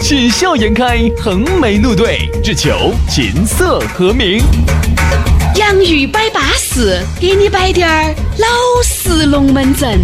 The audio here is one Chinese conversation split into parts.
喜笑颜开，横眉怒对，只求琴瑟和鸣。洋芋摆巴士，给你摆点儿老式龙门阵。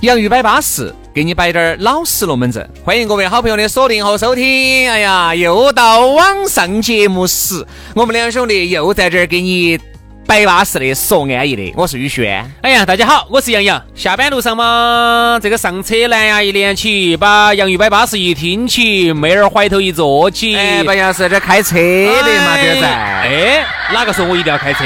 洋芋摆巴士，给你摆点儿老式龙门阵。欢迎各位好朋友的锁定和收听。哎呀，又到网上节目时，我们两兄弟又在这儿给你摆巴适的说安逸的。我是宇轩。哎呀，大家好，我是杨洋。下班路上嘛，这个上车蓝牙一连起，把洋芋摆巴适一听起，妹儿怀头一坐起。哎，不像是这开车的嘛，这在。哎，哪个说我一定要开车？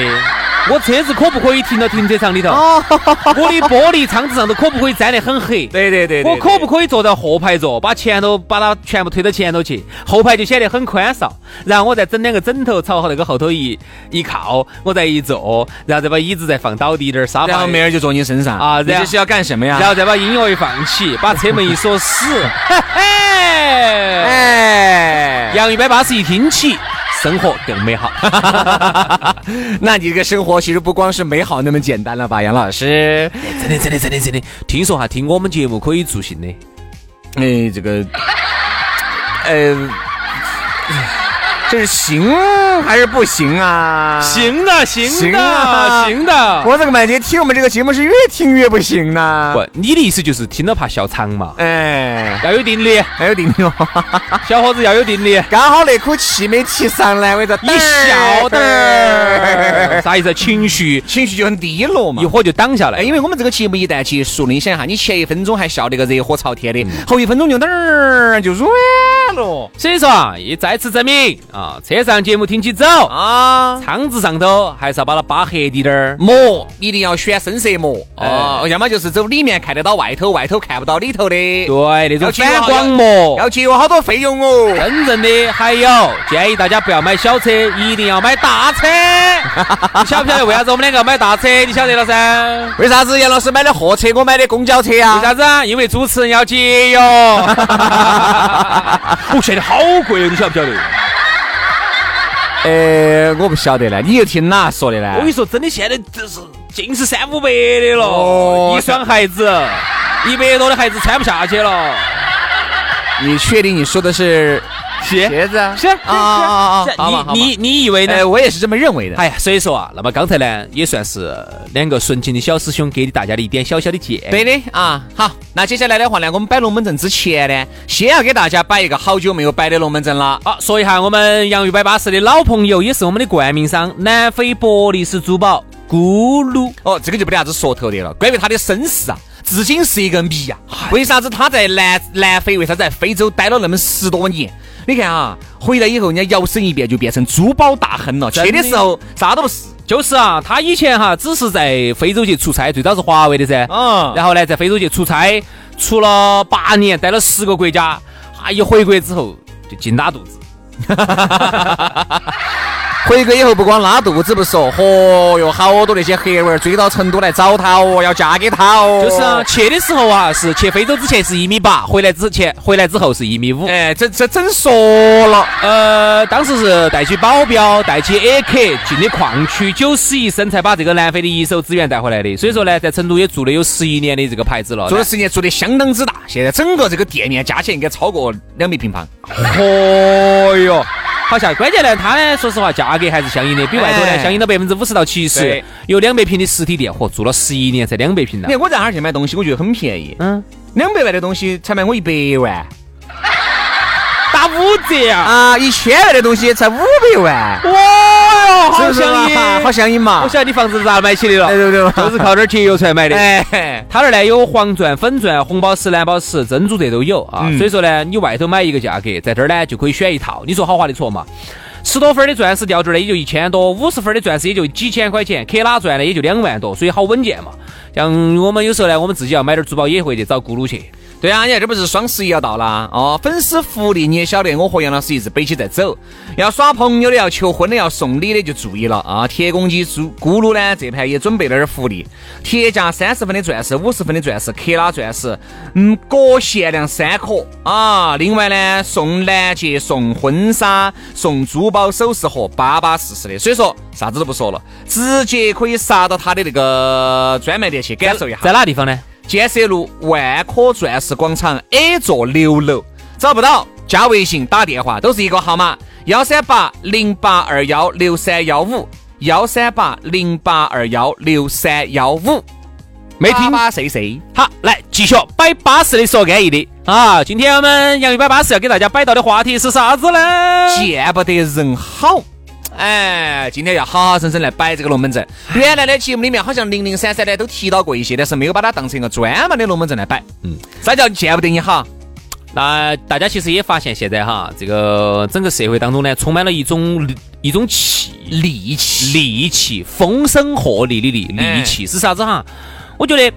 我车子可不可以停到停车场里头？我的玻璃窗子上头可不可以粘得很黑？对对对。我可不可以坐到后排座，把前头把它全部推到前头去，后排就显得很宽敞。然后我再整两个枕头朝好那个后头一一靠，我再一坐，然后再把椅子再放倒低点儿沙发，然后妹儿就坐你身上啊。这是要干什么呀？然后再把音乐一放起，把车门一锁死。哎，杨一百八十一听起。生活更美好，那你这个生活其实不光是美好那么简单了吧，杨老师？真的真的真的真的，听说哈，听我们节目可以助兴的。哎，这个，呃。这是行还是不行啊？行的，行的，行的。我这个麦姐听我们这个节目是越听越不行呢。不，你的意思就是听了怕笑场嘛？哎，要有定力，要有定力哦。小伙子要有定力。刚好那口气没提上来，我这你笑的，啥意思？情绪情绪就很低落嘛，一会就挡下来。因为我们这个节目一旦结束，你想一下，你前一分钟还笑得个热火朝天的，后一分钟就噔儿就软了。所以说啊，也再次证明。啊，车上节目听起走啊，窗子上头还是要把它扒黑滴点儿，膜一定要选深色膜哦，要么就是走里面看得到外头，外头看不到里头的，对，那种反光膜，要节约好多费用哦。真正的还有，建议大家不要买小车，一定要买大车。你晓不晓得为啥子我们两个要买大车？你晓得了噻？为啥子杨老师买的货车，我买的公交车啊？为啥子啊？因为主持人要节约。哦，现在好贵哦，你晓不晓得？呃，我不晓得呢，你又听哪说的呢？我跟你说，真的，现在这是尽是三五百的了，一双鞋子，一百多的鞋子穿不下去了。你确定你说的是？鞋子啊，是啊啊啊！你你你以为呢？我也是这么认为的。哎呀，所以说啊，那么刚才呢，也算是两个纯情的小师兄给大家的一点小小的建议。对的啊，好，那接下来的话呢，我们摆龙门阵之前呢，先要给大家摆一个好久没有摆的龙门阵了。好，说一下我们洋芋摆巴士的老朋友，也是我们的冠名商南非伯利斯珠宝咕噜。哦，这个就没得啥子说头的了。关于他的身世啊，至今是一个谜啊。为啥子他在南南非？为啥子在非洲待了那么十多年？你看啊，回来以后人家摇身一变就变成珠宝大亨了。去的时候啥都不是，就是啊，他以前哈只是在非洲去出差，最早是华为的噻。嗯。然后呢，在非洲去出差，出了八年，待了十个国家，啊，一回国之后就劲拉肚子。回国以后不光拉肚子不说，嚯哟，好多那些黑娃儿追到成都来找他哦，要嫁给他哦。就是啊，去的时候啊，是去非洲之前是一米八，回来之前回来之后是一米五。哎，这这整说了，呃，当时是带起保镖，带起 A K 进的矿区，九死一生才把这个南非的一手资源带回来的。所以说呢，在成都也做了有十一年的这个牌子了，做了十年，做的相当之大。现在整个这个店面加起来应该超过两百平方。嚯哟！好像关键呢，它呢，说实话，价格还是相应的，比外头呢相应到百分之五十到七十。有两百平的实体店，嚯，做了十一年才两百平呢。你看我在那儿去买东西，我觉得很便宜。嗯，两百万的东西才卖我一百万。打五折啊！啊，一千万的东西才五百万，哇哟，好相应，好相应嘛！我晓得你房子是咋买起的了？对对对，都是靠点节约出来买的。哎，他那儿呢有黄钻、粉钻、红宝石、蓝宝石、珍珠这都有啊。所以说呢，你外头买一个价格，在这儿呢就可以选一套。你说好划得着嘛？十多分的钻石吊坠呢也就一千多，五十分的钻石也就几千块钱，克拉钻呢也就两万多，所以好稳健嘛。像我们有时候呢，我们自己要买点珠宝也会去找咕噜去。对啊，你看这不是双十一要到了哦，粉丝福利你也晓得，我和杨老师一直背起在走。要耍朋友的、要求婚的、要送礼的就注意了啊！铁公鸡猪咕噜呢，这盘也准备了点福利，铁价三十分的钻石、五十分的钻石、克拉钻石，嗯，各限量三颗啊！另外呢，送钻戒、送婚纱、送珠宝首饰盒，巴巴适适的。所以说，啥子都不说了，直接可以杀到他的那个专卖店去感受一下。在哪个地方呢？建设路万科钻石广场 A 座六楼，找不到加微信打电话都是一个号码：幺三八零八二幺六三幺五，幺三八零八二幺六三幺五。没听吧谁谁。好，来继续摆巴适的说安逸的啊！今天我们杨玉摆巴适要给大家摆到的话题是啥子呢？见不得人好。哎，今天要好好生生来摆这个龙门阵。原来的节目里面好像零零散散的都提到过一些，但是没有把它当成一个专门的龙门阵来摆。嗯，啥叫见不得你好？那大家其实也发现，现在哈，这个整个社会当中呢，充满了一种一种气，戾气，戾气，风声鹤唳的戾，戾气是啥子哈？我觉得。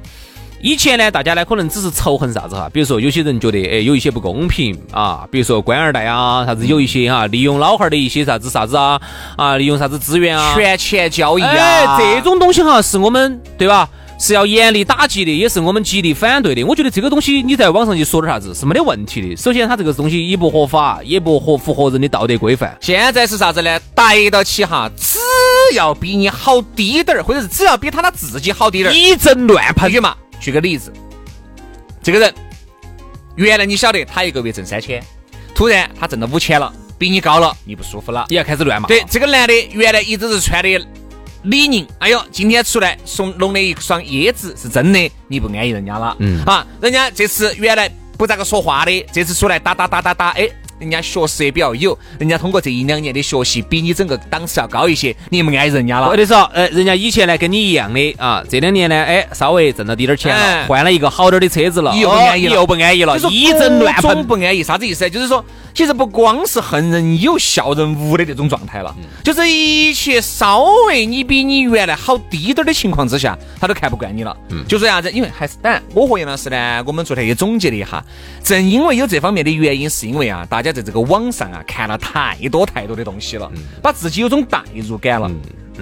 以前呢，大家呢可能只是仇恨啥子哈，比如说有些人觉得哎有一些不公平啊，比如说官二代啊，啥子有一些哈利用老汉儿的一些啥子啥子啊啊，利用啥子资源啊，权钱交易啊，这种东西哈是我们对吧？是要严厉打击的，也是我们极力反对的。我觉得这个东西你在网上去说点啥子是没得问题的。首先，它这个东西也不合法，也不合符合人的道德规范。现在是啥子呢？逮到起哈，只要比你好低点儿，或者是只要比他他自己好低点儿，一阵乱喷嘛。举个例子，这个人原来你晓得他一个月挣三千，突然他挣了五千了，比你高了，你不舒服了，你要开始乱骂。对，这个男的原来一直是穿的李宁，哎呦，今天出来送弄了一双椰子，是真的，你不安逸人家了。嗯，啊，人家这次原来不咋个说话的，这次出来打打打打打，哎。人家学识也比较有，人家通过这一两年的学习，比你整个档次要高一些，你们爱人家了。或者说，呃，人家以前呢跟你一样的啊，这两年呢，哎，稍微挣了滴点钱了，换了一个好点的车子了，你又不安逸了，又不安逸了，一阵乱喷不安逸，啥子意思？就是说。其实不光是恨人有笑人无的这种状态了，就是一切稍微你比你原来好低点的情况之下，他都看不惯你了。就说啥子？因为还是当然，我和杨老师呢，我们昨天也总结了一下，正因为有这方面的原因，是因为啊，大家在这个网上啊看了太多太多的东西了，把自己有种代入感了，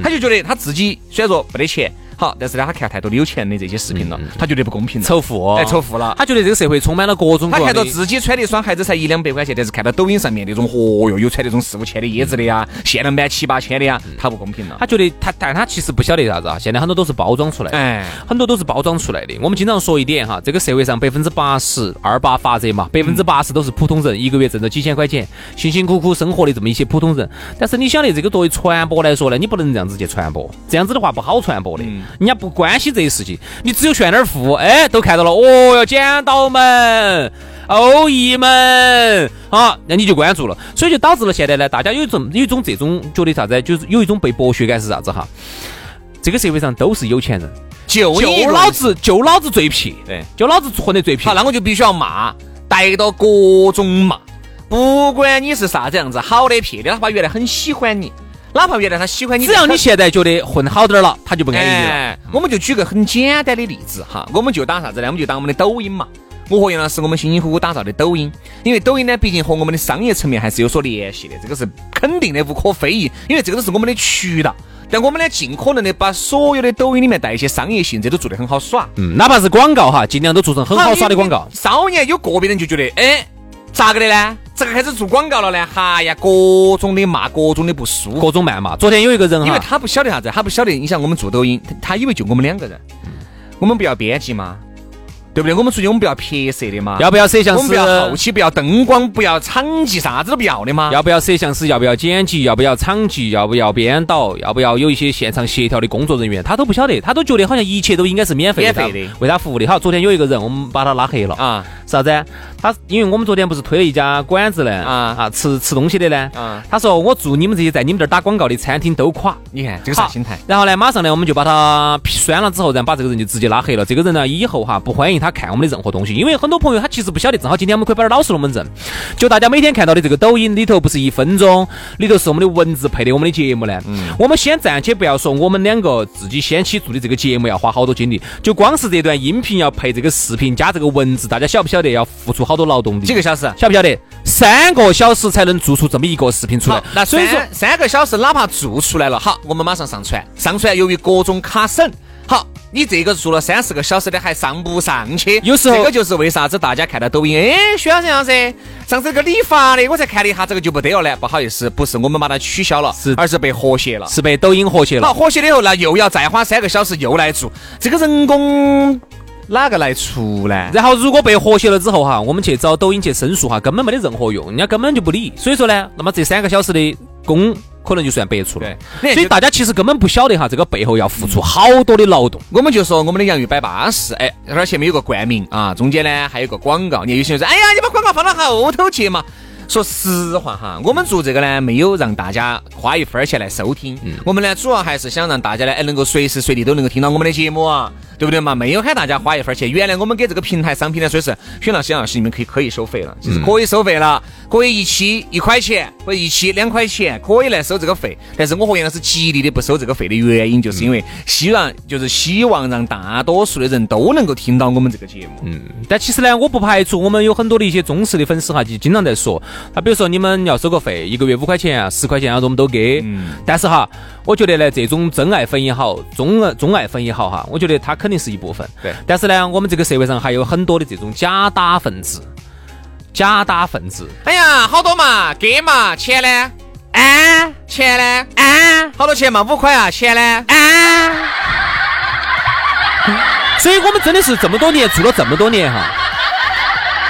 他就觉得他自己虽然说没得钱。好，但是呢，他看太多的有钱的这些视频了，他觉得不公平，仇富，哎，仇富了。他觉得这个社会充满了各种。他看到自己穿的一双鞋子才一两百块钱，但是看到抖音上面那种，哦哟，有穿那种四五千的椰子的呀，限量版七八千的呀，他不公平了。他觉得他，但他其实不晓得啥子啊。现在很多都是包装出来，哎，很多都是包装出来的。我们经常说一点哈，这个社会上百分之八十二八法则嘛，百分之八十都是普通人，一个月挣着几千块钱，辛辛苦苦生活的这么一些普通人。但是你晓得，这个作为传播来说呢，你不能这样子去传播，这样子的话不好传播的，人家不关心。这些事情，你只有炫点富，哎，都看到了，哦哟，剪刀门、欧意们，啊，那你就关注了，所以就导致了现在呢，大家有一种有一种这种觉得啥子，就是有一种被剥削感是啥子哈？这个社会上都是有钱人，就就老子就老子最撇，对，就老子混得最撇，好，那我就必须要骂，逮到各种骂，不管你是啥子样子，好的撇的，哪怕原来很喜欢你。哪怕原来他喜欢你，只要你现在觉得混好点了，他就不安逸了。我们就举个很简单的例子哈，我们就打啥子呢？我们就打我们的抖音嘛。我和杨老师，我们辛辛苦苦打造的抖音，因为抖音呢，毕竟和我们的商业层面还是有所联系的，这个是肯定的，无可非议。因为这个都是我们的渠道，但我们呢，尽可能的把所有的抖音里面带一些商业性，这都做得很好耍。嗯，哪怕是广告哈，尽量都做成很好耍的广告。少年有个别人就觉得，哎。咋个的呢？这个开始做广告了呢？哈呀，各种的骂，各种的不舒服，各种谩骂。昨天有一个人，因为他不晓得啥子，他不晓得。你想我们做抖音，他以为就我们两个人，我们不要编辑吗？对不对？我们出去我们不要拍摄的嘛？要不要摄像师？我们不要后期，不要灯光，不要场记，啥子都不要的嘛？要不要摄像师？要不要剪辑？要不要场记？要不要编导？要不要有一些现场协调的工作人员？他都不晓得，他都觉得好像一切都应该是免费的，为他服务的。好，昨天有一个人，我们把他拉黑了啊。啥子？他因为我们昨天不是推了一家馆子呢，啊啊，吃吃东西的呢，啊他说我祝你们这些在你们这儿打广告的餐厅都垮。你看这个啥心态？然后呢，马上呢，我们就把他删了之后，然后把这个人就直接拉黑了。这个人呢，以后哈不欢迎他看我们的任何东西，因为很多朋友他其实不晓得。正好今天我们可以摆点老实龙门阵，就大家每天看到的这个抖音里头，不是一分钟里头是我们的文字配的我们的节目呢。嗯我们先暂且不要说我们两个自己先起做的这个节目要花好多精力，就光是这段音频要配这个视频加这个文字，大家晓不晓得要付出好多劳动力？几个小时？晓不晓得？三个小时才能做出这么一个视频出来，。那所以说。三三个小时，哪怕做出来了，好，我们马上上传。上传由于各种卡省，好，你这个做了三四个小时的还上不上去？有时候这个就是为啥子大家看到抖音，哎，徐老师样子，上次这个理发的，我才看了一下，这个就不得了呢。不好意思，不是我们把它取消了，是而是被和谐了。是被抖音和谐了好，。和谐了以后，那又要再花三个小时又来做，这个人工哪个来出呢？然后如果被和谐了之后哈，我们去找抖音去申诉哈，根本没得任何用，人家根本就不理。所以说呢，那么这三个小时的工可能就算白出了。对所以大家其实根本不晓得哈，这个背后要付出好多的劳动。我们就说我们的洋芋摆巴适，哎，那前面有个冠名啊，中间呢还有个广告。你有些人说，哎呀，你把广告放到后头去嘛。说实话哈，我们做这个呢，没有让大家花一分钱来收听，我们呢主要还是想让大家呢，哎，能够随时随地都能够听到我们的节目啊，对不对嘛？没有喊大家花一分钱。原来我们给这个平台商品呢，所以是选老师、杨老师，你们可以可以收费了，就是可以收费了，可以一期一块钱或者一期两块钱，可以来收这个费。但是我和杨老师极力的不收这个费的原因，就是因为希望就是希望让大多数的人都能够听到我们这个节目。嗯，但其实呢，我不排除我们有很多的一些忠实的粉丝哈，就经常在说，他比如说你们要收个费，一个月五块钱啊、十块钱啊，我们都给。嗯。但是哈，我觉得呢，这种真爱粉也好，忠爱忠爱粉也好哈，我觉得他肯定是一部分。对但是呢，我们这个社会上还有很多的这种假打分子，假打分子。哎呀，好多嘛，给嘛，钱呢？啊，钱呢？啊，好多钱嘛？五块啊，钱呢？啊，所以我们真的是这么多年做了这么多年哈，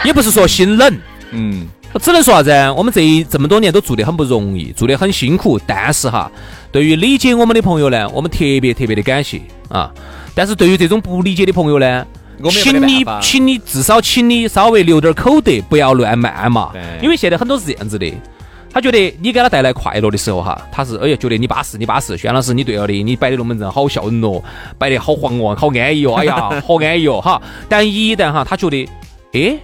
也不是说心冷，嗯，我只能说啥子？我们这一这么多年都做得很不容易，做得很辛苦。但是哈，对于理解我们的朋友呢，我们特别特别的感谢啊。但是对于这种不理解的朋友呢，请你请你至少请你稍微留点口德，不要乱谩骂嘛。因为现在很多是这样子的。他觉得你给他带来快乐的时候哈，他是哎呀觉得你巴适，你巴适，轩老师你对了的，你摆的龙门阵好笑人哦，摆得好黄哦，好安逸哦，哎呀好安逸哦哈。但一旦哈他觉得，哎，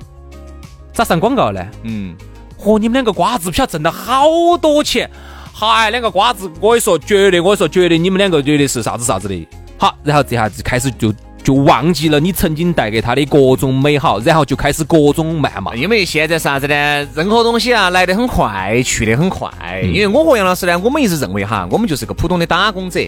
咋上广告呢？嗯，和你们两个瓜子票挣了好多钱，嗨，两个瓜子，我跟你说，绝对，我跟你说，绝对，你们两个绝对是啥子啥子的。好，然后这下子开始就就忘记了你曾经带给他的各种美好，然后就开始各种谩骂。因为现在啥子呢？任何东西啊，来得很快，去得很快。因为我和杨老师呢，我们一直认为哈，我们就是个普通的打工者。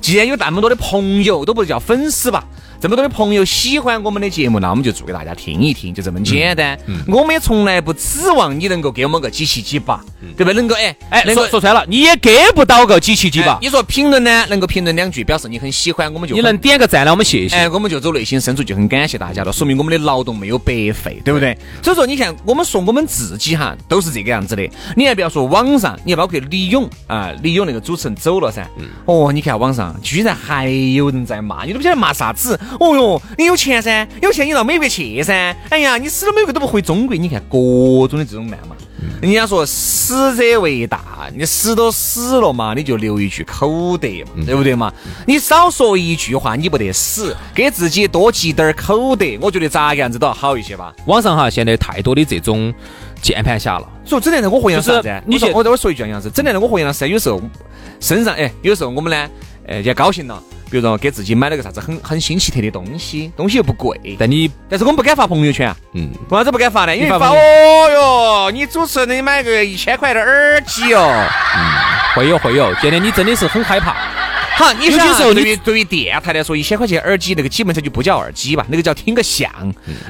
既然有那么多的朋友，都不叫粉丝吧，这么多的朋友喜欢我们的节目，那我们就做给大家听一听，就这么简单。我们也从来不指望你能够给我们个几七几八，对吧？能够哎哎，能够说说穿了，你也给不到个几七几八哎？你说评论呢，能够评论两句，表示你很喜欢，我们就你能点个赞呢，我们谢谢。哎，我们就走内心深处就很感谢大家了，说明我们的劳动没有白费，对不对？所以说，你看，我们说我们自己哈，都是这个样子的。你还不要说网上，你包括李勇啊，李勇那个主持人走了噻。哦，你看网上居然还有人在骂，你都不晓得骂啥子。哦哟，你有钱噻，有钱你到美国去噻。哎呀，你死了美国都不回中国，你看各种的这种谩骂。人家说死者为大，你死都死了嘛，你就留一句口德嘛，对不对嘛？你少说一句话，你不得死，给自己多积点儿口德，我觉得咋个样子都要好一些吧。网上哈，现在太多的这种键盘侠了。所以整天在我和杨老师就是？你说我等会儿说一句杨老师，整天在我和杨老师有时候身上哎，有时候我们呢，哎，也高兴了，比如说给自己买了个啥子很很新奇特的东西，东西又不贵，但你但是我们不敢发朋友圈啊。嗯，为啥子不敢发呢？因为发哦哟，你主持人你买个一千块的耳机哦。嗯会有会有，现在你真的是很害怕。好，你想啊有些时候你对于对于电台来说，一千块钱耳机那个基本上就不叫耳机吧，那个叫听个响。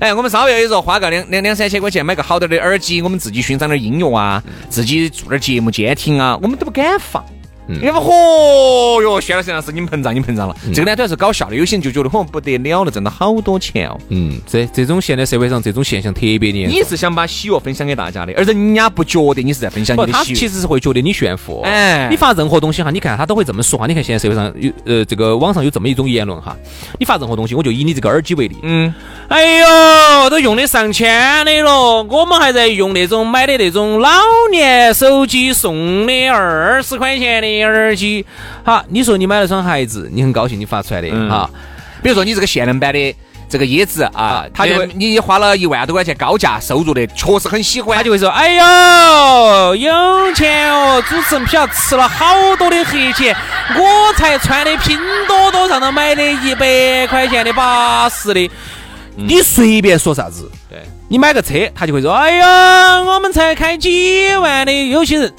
哎，我们稍微有时候花个两两两三千块钱买个好点的耳机，我们自己欣赏点音乐啊，自己做点节目监听啊，我们都不敢放。你看，嚯哟，薛老师，老师，你们膨胀，你膨胀了。这个呢，主要是搞笑的，有些人就觉得嚯不得了了，挣了好多钱哦。嗯，这这种现在社会上这种现象特别严重。你是想把喜悦分享给大家的，而人家不觉得你是在分享你不，他的喜悦。其实是会觉得你炫富。哎你发任何东西哈，你看他都会这么说哈。你看现在社会上有呃这个网上有这么一种言论哈，你发任何东西，我就以你这个耳机为例。嗯，哎呦，都用的上千的了，我们还在用那种买的那种老年手机送的二十块钱的耳机。好，你说你买了双鞋子，你很高兴，你发出来的嗯哈。比如说你这个限量版的这个椰子啊，他就会你你花了一万多块钱高价收入的，确实很喜欢。他就会说：“哎呦，有钱哦！主持人不晓得吃了好多的黑钱，我才穿的拼多多上头买的一百块钱的八十的。你随便说啥子，对，你买个车，他就会说：哎呀，我们才开几万的。有些人，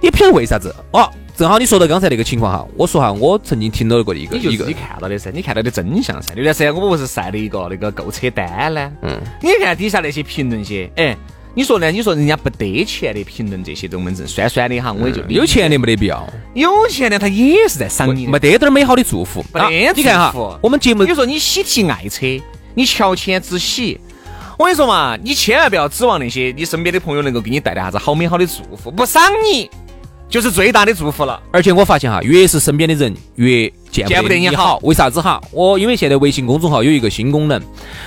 你不晓得为啥子哦。正好你说到刚才那个情况哈，我说哈，我曾经听到过一个一个你看到的噻，你看到的真相噻。那段时间我不是晒了一个那个购车单呢？嗯，你看底下那些评论些，哎，你说呢？你说人家不得钱的评论这些龙门阵，酸酸的哈，我也就有钱的没得必要，有钱的他也是在赏你没得点儿美好的祝福。啊没得你看哈，我们节目比如说你喜提爱车，你乔迁之喜。我跟你说嘛，你千万不要指望那些你身边的朋友能够给你带来啥子好美好的祝福，不赏你就是最大的祝福了。而且我发现哈，越是身边的人，越见见不得你你好为啥子哈？我因为现在微信公众号有一个新功能，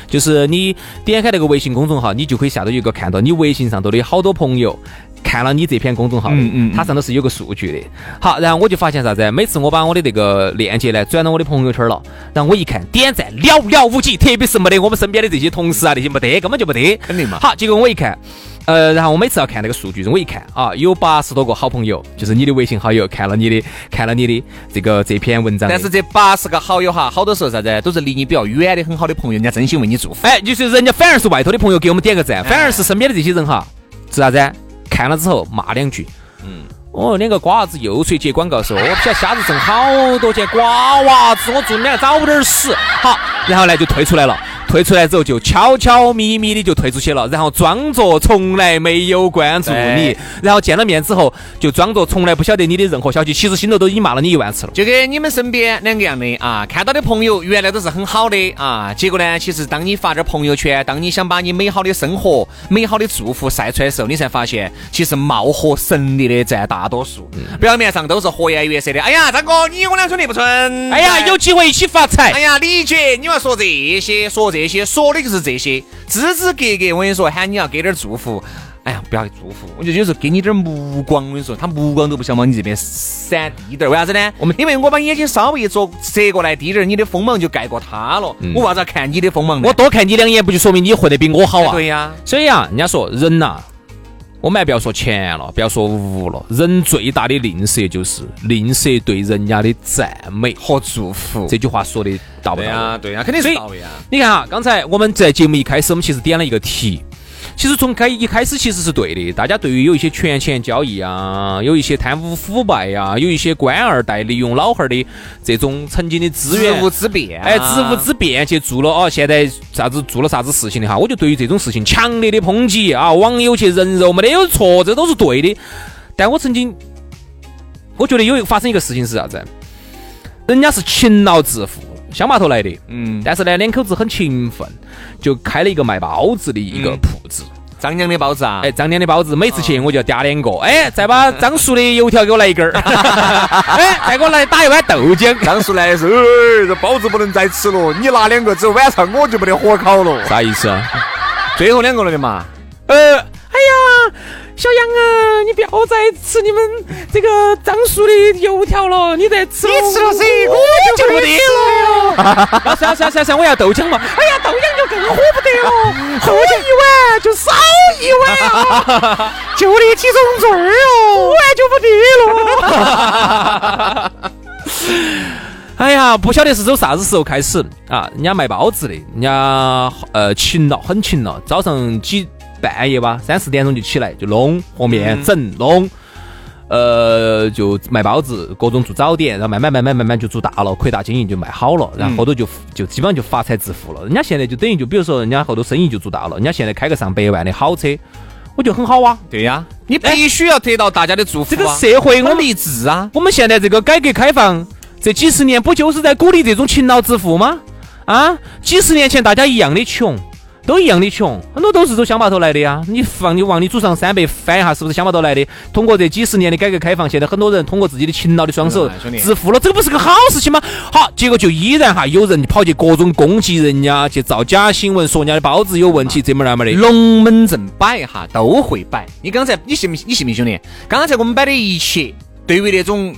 就是你点开那个微信公众号，你就可以下头有一个看到你微信上头的好多朋友。看了你这篇公众号的，嗯嗯嗯它上头是有个数据的。好，然后我就发现啥子？每次我把我的那个链接呢转到我的朋友圈了，然后我一看点赞寥寥无几，特别是没得我们身边的这些同事啊那些没得，根本就没得。肯定嘛好，结果我一看，呃，然后我每次要看那个数据，我一看啊，有八十多个好朋友，就是你的微信好友看了你的看了你的这个这篇文章，但是这八十个好友哈，好多时候啥子，都是离你比较远的很好的朋友，人家真心为你祝福。哎，就是人家反而是外头的朋友给我们点个赞，反而是身边的这些人哈，是啥子？看了之后骂两句，嗯。哦，两个瓜娃子又出去接广告说，我不晓得瞎子挣好多钱，瓜娃子，我祝你俩早点死。好，然后呢就退出来了，退出来之后就悄悄咪咪的就退出去了，然后装作从来没有关注你，然后见了面之后就装作从来不晓得你的任何消息，其实心头都已经骂了你一万次了。就跟你们身边两个样的啊，看到的朋友原来都是很好的啊，结果呢，其实当你发点朋友圈，当你想把你美好的生活、美好的祝福晒出来的时候，你才发现，其实貌合神离的占大多数，表面上都是和颜悦色的。哎呀，张哥，你我俩兄弟不纯。哎呀，有机会一起发财。哎呀，李姐，你要说这些，说这些，说的就是这些，枝枝格格。我跟你说，喊你要给点祝福。哎呀，不要祝福，我觉得有时候给你点目光，我跟你说，他目光都不想往你这边闪低点儿。为啥子呢？我们因为我把眼睛稍微一左折过来低点儿，你的锋芒就盖过他了。我为啥子要看你的锋芒呢？我多看你两眼，不就说明你混得比我好啊？对呀，所以啊，人家说人呐、我们还不要说钱了，不要说物了，人最大的吝啬就是吝啬对人家的赞美和祝福。这句话说的到不到位？对呀，对啊，肯定是到位啊。你看哈，刚才我们在节目一开始，我们其实点了一个题。其实从开一开始其实是对的，大家对于有一些权钱交易啊，有一些贪污腐败呀、有一些官二代利用老汉儿的这种曾经的资源职务之便啊，哎，职务之便去做了哦，现在啥子做了啥子事情的哈，我就对于这种事情强烈的抨击啊，网友去人肉没得有错，这都是对的。但我曾经，我觉得有一个发生一个事情是啥子？人家是勤劳致富，乡坝头来的，嗯，但是呢，两口子很勤奋，就开了一个卖包子的一个嗯铺子。张娘的包子啊，哎，张娘的包子，每次去我就要嗲两个，哎，再把张叔的油条给我来一根儿，哎，再给我来打一碗豆浆。张叔来的时候，哎，这包子不能再吃了，你拿两个之后，晚上我就没得火烤了。啥意思啊？最后两个了的嘛，呃，哎呀，小杨啊，你不要再吃你们这个张叔的油条了，你再吃，你吃了噻，我就不得了。要算算算算，我要豆浆嘛。哎呀，豆浆就更喝不得了，豆浆一碗就少一碗啊，就那几种罪儿哦，碗就不得了。哎呀，不晓得是从啥子时候开始啊？人家卖包子的，人家呃勤劳，很勤劳，早上几半夜吧，三四点钟就起来就弄和面整弄，呃就卖包子，各种做早点，然后慢慢慢慢慢慢就做大了，扩大经营就卖好了，然后后头就就基本上就发财致富了。人家现在就等于就比如说人家后头生意就做大了，人家现在开个上百万的好车，我觉得很好啊。对呀，你必须要得到大家的祝福、啊。这个社会我励志啊！我们现在这个改革开放这几十年，不就是在鼓励这种勤劳致富吗？啊，几十年前大家一样的穷，都一样的穷，很多都是走乡坝头来的呀。你放你往你祖上三辈翻一下，是不是乡坝头来的？通过这几十年的改革开放，现在很多人通过自己的勤劳的双手致富了，这个不是个好事情吗？好，结果就依然哈有人跑去各种攻击人家，去造假新闻，说人家的包子有问题，这么那么的。龙门阵摆哈都会摆。你刚才你信不信？你信不信兄弟？刚才我们摆的一切，对于那种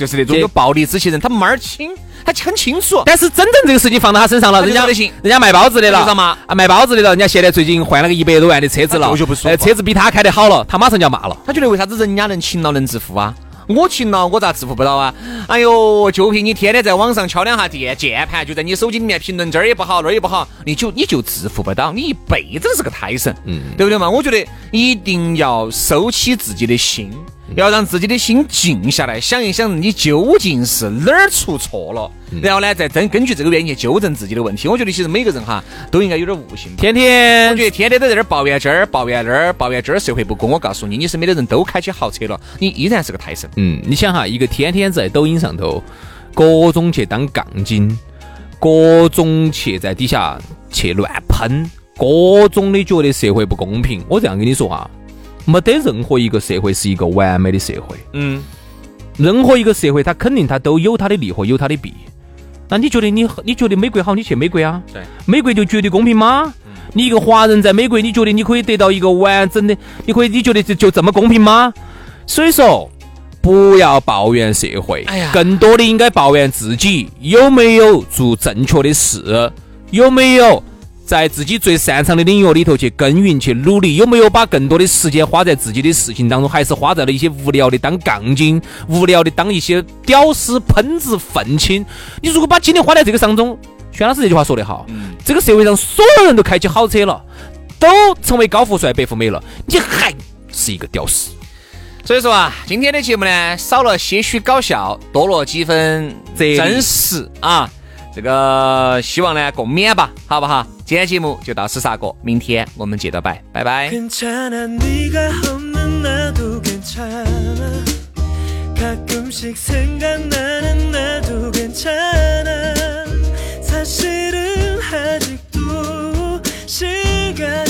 就是那种有暴力之气的人，他门儿清，他很清楚。但是真正这个事情放到他身上了，人家行人家卖包子的了知道吗啊，卖包子的了，人家现在最近换了个一百多万的车子了，他就不舒服呃车子比他开得好了，他马上就要骂了。他觉得为啥子人家能勤劳能致富啊？我勤劳，我咋致富不到啊？哎呦，就凭你天天在网上敲两下键键盘，就在你手机里面评论这儿也不好，那儿也不好，你就你就致富不到，你一辈子都是个胎神，嗯，对不对嘛？我觉得一定要收起自己的心，要让自己的心静下来，想一想你究竟是哪儿出错了，然后呢，再根根据这个原因去纠正自己的问题。我觉得其实每个人哈都应该有点悟性天。天我觉得天天都在这儿抱怨这儿、抱怨那儿、抱怨这儿社会不公。我告诉你，你身边的人都开起豪车了，你依然是个胎神。嗯，你想哈，一个天天在抖音上头各种去当杠精，各种去在底下去乱喷，各种的觉得社会不公平。我这样跟你说哈，没得任何一个社会是一个完美的社会。嗯，任何一个社会，它肯定它都有它的利和有它的弊。那你觉得你你觉得美国好，你去美国啊？对，美国就绝对公平吗？你一个华人在美国，你觉得你可以得到一个完整的？你可以你觉得就就这么公平吗？所以说，不要抱怨社会，哎呀更多的应该抱怨自己有没有做正确的事，有没有在自己最擅长的领域里头去耕耘、去努力，有没有把更多的时间花在自己的事情当中，还是花在了一些无聊的当杠精、无聊的当一些屌丝、喷子、愤青？你如果把精力花在这个当中，轩老师这句话说得好，这个社会上所有人都开起好车了，都成为高富帅、白富美了，你还是一个屌丝。所以说啊，今天的节目呢，少了些许搞笑，多了几分真实啊。这个希望呢共勉吧，好不好？今天节目就到此杀过，明天我们接着摆，拜拜。 괜찮아 네가 없는 나도 괜찮아 가끔씩 생각나는 나도 괜찮아 사실은 아직도 시간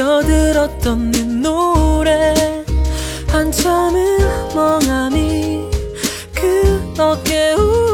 들려들었던 내 노래. 한참은 멍하니 그렇게 우